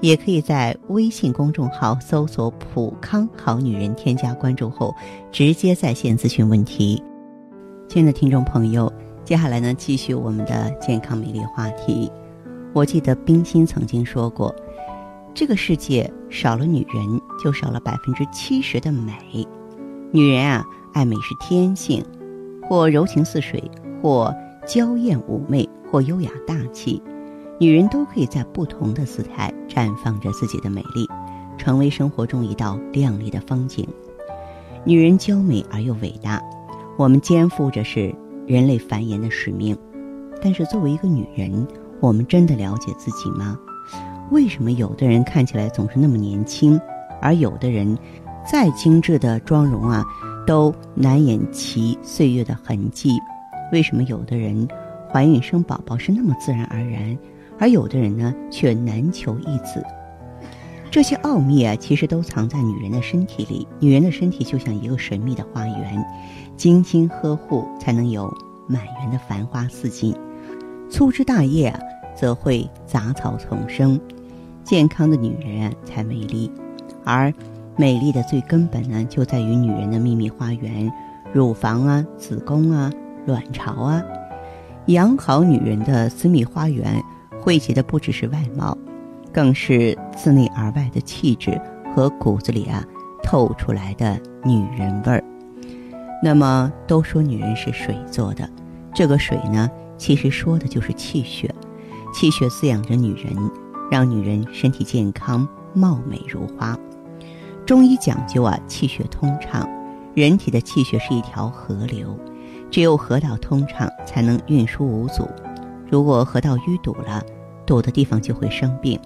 也可以在微信公众号搜索“普康好女人”，添加关注后直接在线咨询问题。亲爱的听众朋友，接下来呢，继续我们的健康美丽话题。我记得冰心曾经说过：“这个世界少了女人，就少了百分之七十的美。女人啊，爱美是天性，或柔情似水，或娇艳妩媚，或优雅大气。”女人都可以在不同的姿态绽放着自己的美丽，成为生活中一道亮丽的风景。女人娇美而又伟大，我们肩负着是人类繁衍的使命。但是作为一个女人，我们真的了解自己吗？为什么有的人看起来总是那么年轻，而有的人再精致的妆容啊，都难掩其岁月的痕迹？为什么有的人怀孕生宝宝是那么自然而然？而有的人呢，却难求一子。这些奥秘啊，其实都藏在女人的身体里。女人的身体就像一个神秘的花园，精心呵护，才能有满园的繁花似锦；粗枝大叶，则会杂草丛生。健康的女人啊，才美丽。而美丽的最根本呢，就在于女人的秘密花园——乳房啊、子宫啊、卵巢啊。养好女人的私密花园。汇集的不只是外貌，更是自内而外的气质和骨子里啊透出来的女人味儿。那么都说女人是水做的，这个水呢，其实说的就是气血。气血滋养着女人，让女人身体健康、貌美如花。中医讲究啊，气血通畅。人体的气血是一条河流，只有河道通畅，才能运输无阻。如果河道淤堵了，堵的地方就会生病。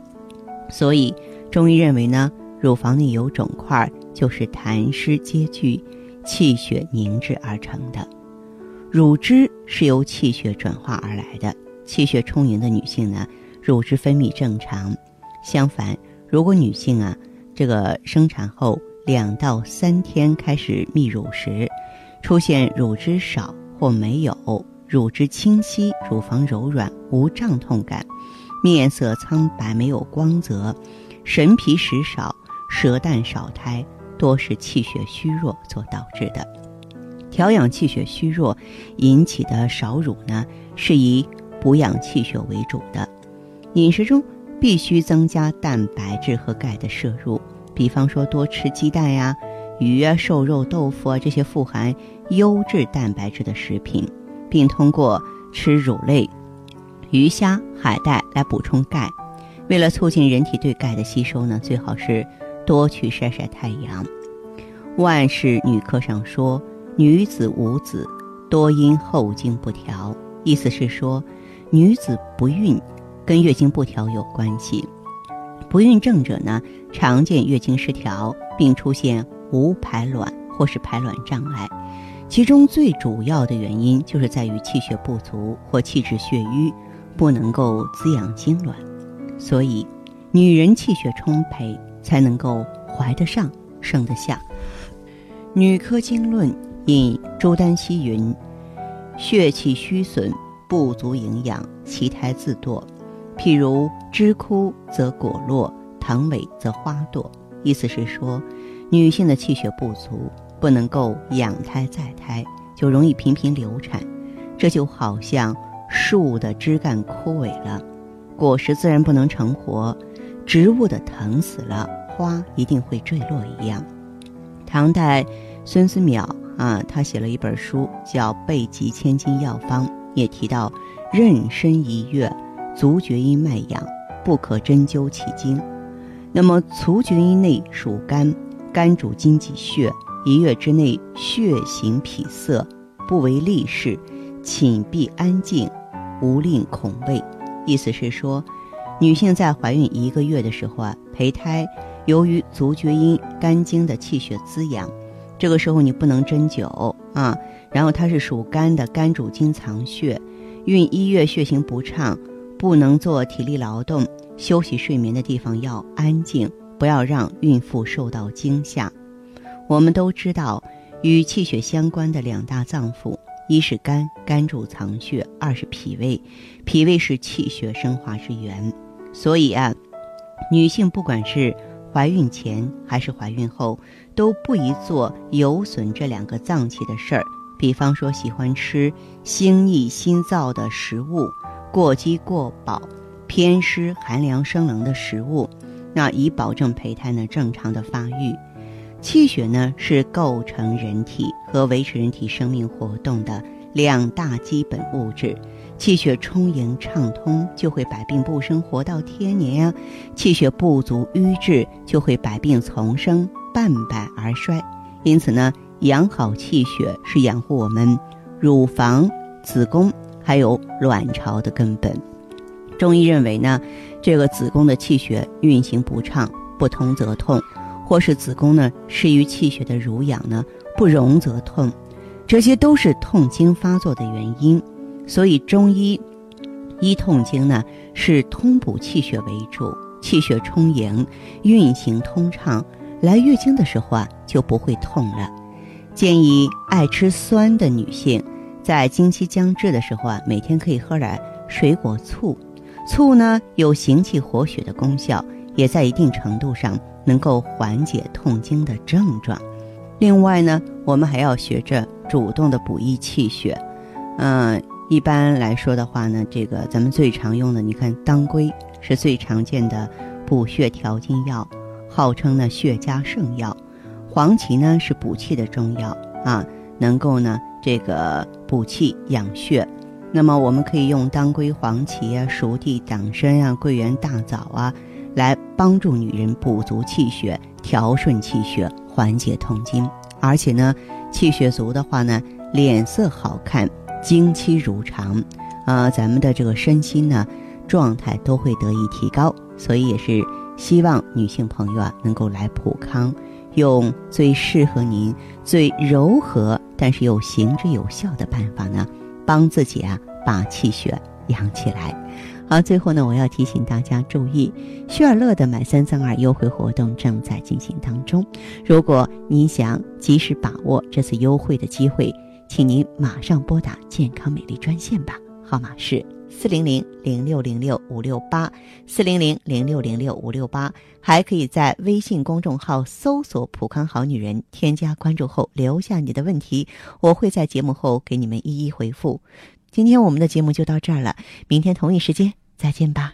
所以中医认为呢，乳房内有肿块，就是痰湿积聚、气血凝滞而成的。乳汁是由气血转化而来的，气血充盈的女性呢，乳汁分泌正常。相反，如果女性啊，这个生产后两到三天开始泌乳时，出现乳汁少或没有。乳汁清晰，乳房柔软，无胀痛感，面色苍白，没有光泽，神疲食少，舌淡少苔，多是气血虚弱所导致的。调养气血虚弱引起的少乳呢，是以补养气血为主的。饮食中必须增加蛋白质和钙的摄入，比方说多吃鸡蛋呀、鱼啊、瘦肉、豆腐啊这些富含优质蛋白质的食品。并通过吃乳类、鱼虾、海带来补充钙。为了促进人体对钙的吸收呢，最好是多去晒晒太阳。万氏女科上说：“女子无子，多因后经不调。”意思是说，女子不孕跟月经不调有关系。不孕症者呢，常见月经失调，并出现无排卵或是排卵障碍。其中最主要的原因就是在于气血不足或气滞血瘀，不能够滋养精卵。所以，女人气血充沛才能够怀得上、生得下。《女科经论》引朱丹溪云：“血气虚损，不足营养，其胎自堕。譬如枝枯则果落，藤萎则花堕。”意思是说，女性的气血不足。不能够养胎再胎，就容易频频流产。这就好像树的枝干枯萎了，果实自然不能成活；植物的藤死了，花一定会坠落一样。唐代孙思邈啊，他写了一本书叫《备急千金药方》，也提到妊娠一月，足厥阴脉痒，不可针灸其经。那么足厥阴内属肝，肝主筋脊血。一月之内，血行脾色，不为利事，寝必安静，无令恐畏。意思是说，女性在怀孕一个月的时候啊，胚胎由于足厥阴肝经的气血滋养，这个时候你不能针灸，啊。然后它是属肝的，肝主筋藏血，孕一月血行不畅，不能做体力劳动，休息睡眠的地方要安静，不要让孕妇受到惊吓。我们都知道，与气血相关的两大脏腑，一是肝，肝主藏血；二是脾胃，脾胃是气血生化之源。所以啊，女性不管是怀孕前还是怀孕后，都不宜做有损这两个脏器的事儿。比方说，喜欢吃腥腻辛燥的食物，过饥过饱，偏湿寒凉生冷的食物，那以保证胚胎呢正常的发育。气血呢是构成人体和维持人体生命活动的两大基本物质，气血充盈畅通，就会百病不生，活到天年呀；气血不足瘀滞，就会百病丛生，半百而衰。因此呢。养好气血是养护我们乳房、子宫还有卵巢的根本。中医认为呢，这个子宫的气血运行不畅，不通则痛；或是子宫呢失于气血的濡养呢，不容则痛，这些都是痛经发作的原因。所以中医医痛经呢，是通补气血为主，气血充盈，运行通畅，来月经的时候啊就不会痛了。建议爱吃酸的女性，在经期将至的时候啊，每天可以喝点水果醋。醋呢有行气活血的功效，也在一定程度上能够缓解痛经的症状。另外呢，我们还要学着主动的补益气血。嗯，一般来说的话呢，这个咱们最常用的，你看当归是最常见的补血调经药，号称呢血家圣药。黄芪呢是补气的中药啊，能够呢这个补气养血。那么我们可以用当归、黄芪啊、熟地、党参啊、桂圆、大枣啊，来帮助女人补足气血、调顺气血、缓解痛经。而且呢，气血足的话呢，脸色好看，经期如常，啊，咱们的这个身心呢状态都会得以提高。所以也是希望女性朋友啊能够来普康。用最适合您、最柔和但是又行之有效的办法呢，帮自己啊把气血养起来。好，最后呢，我要提醒大家注意，旭尔乐的买三赠二优惠活动正在进行当中。如果您想及时把握这次优惠的机会，请您马上拨打健康美丽专线吧，号码是。四零零零六零六五六八，四零零零六零六五六八，还可以在微信公众号搜索“普康好女人”，添加关注后留下你的问题，我会在节目后给你们一一回复。今天我们的节目就到这儿了，明天同一时间再见吧。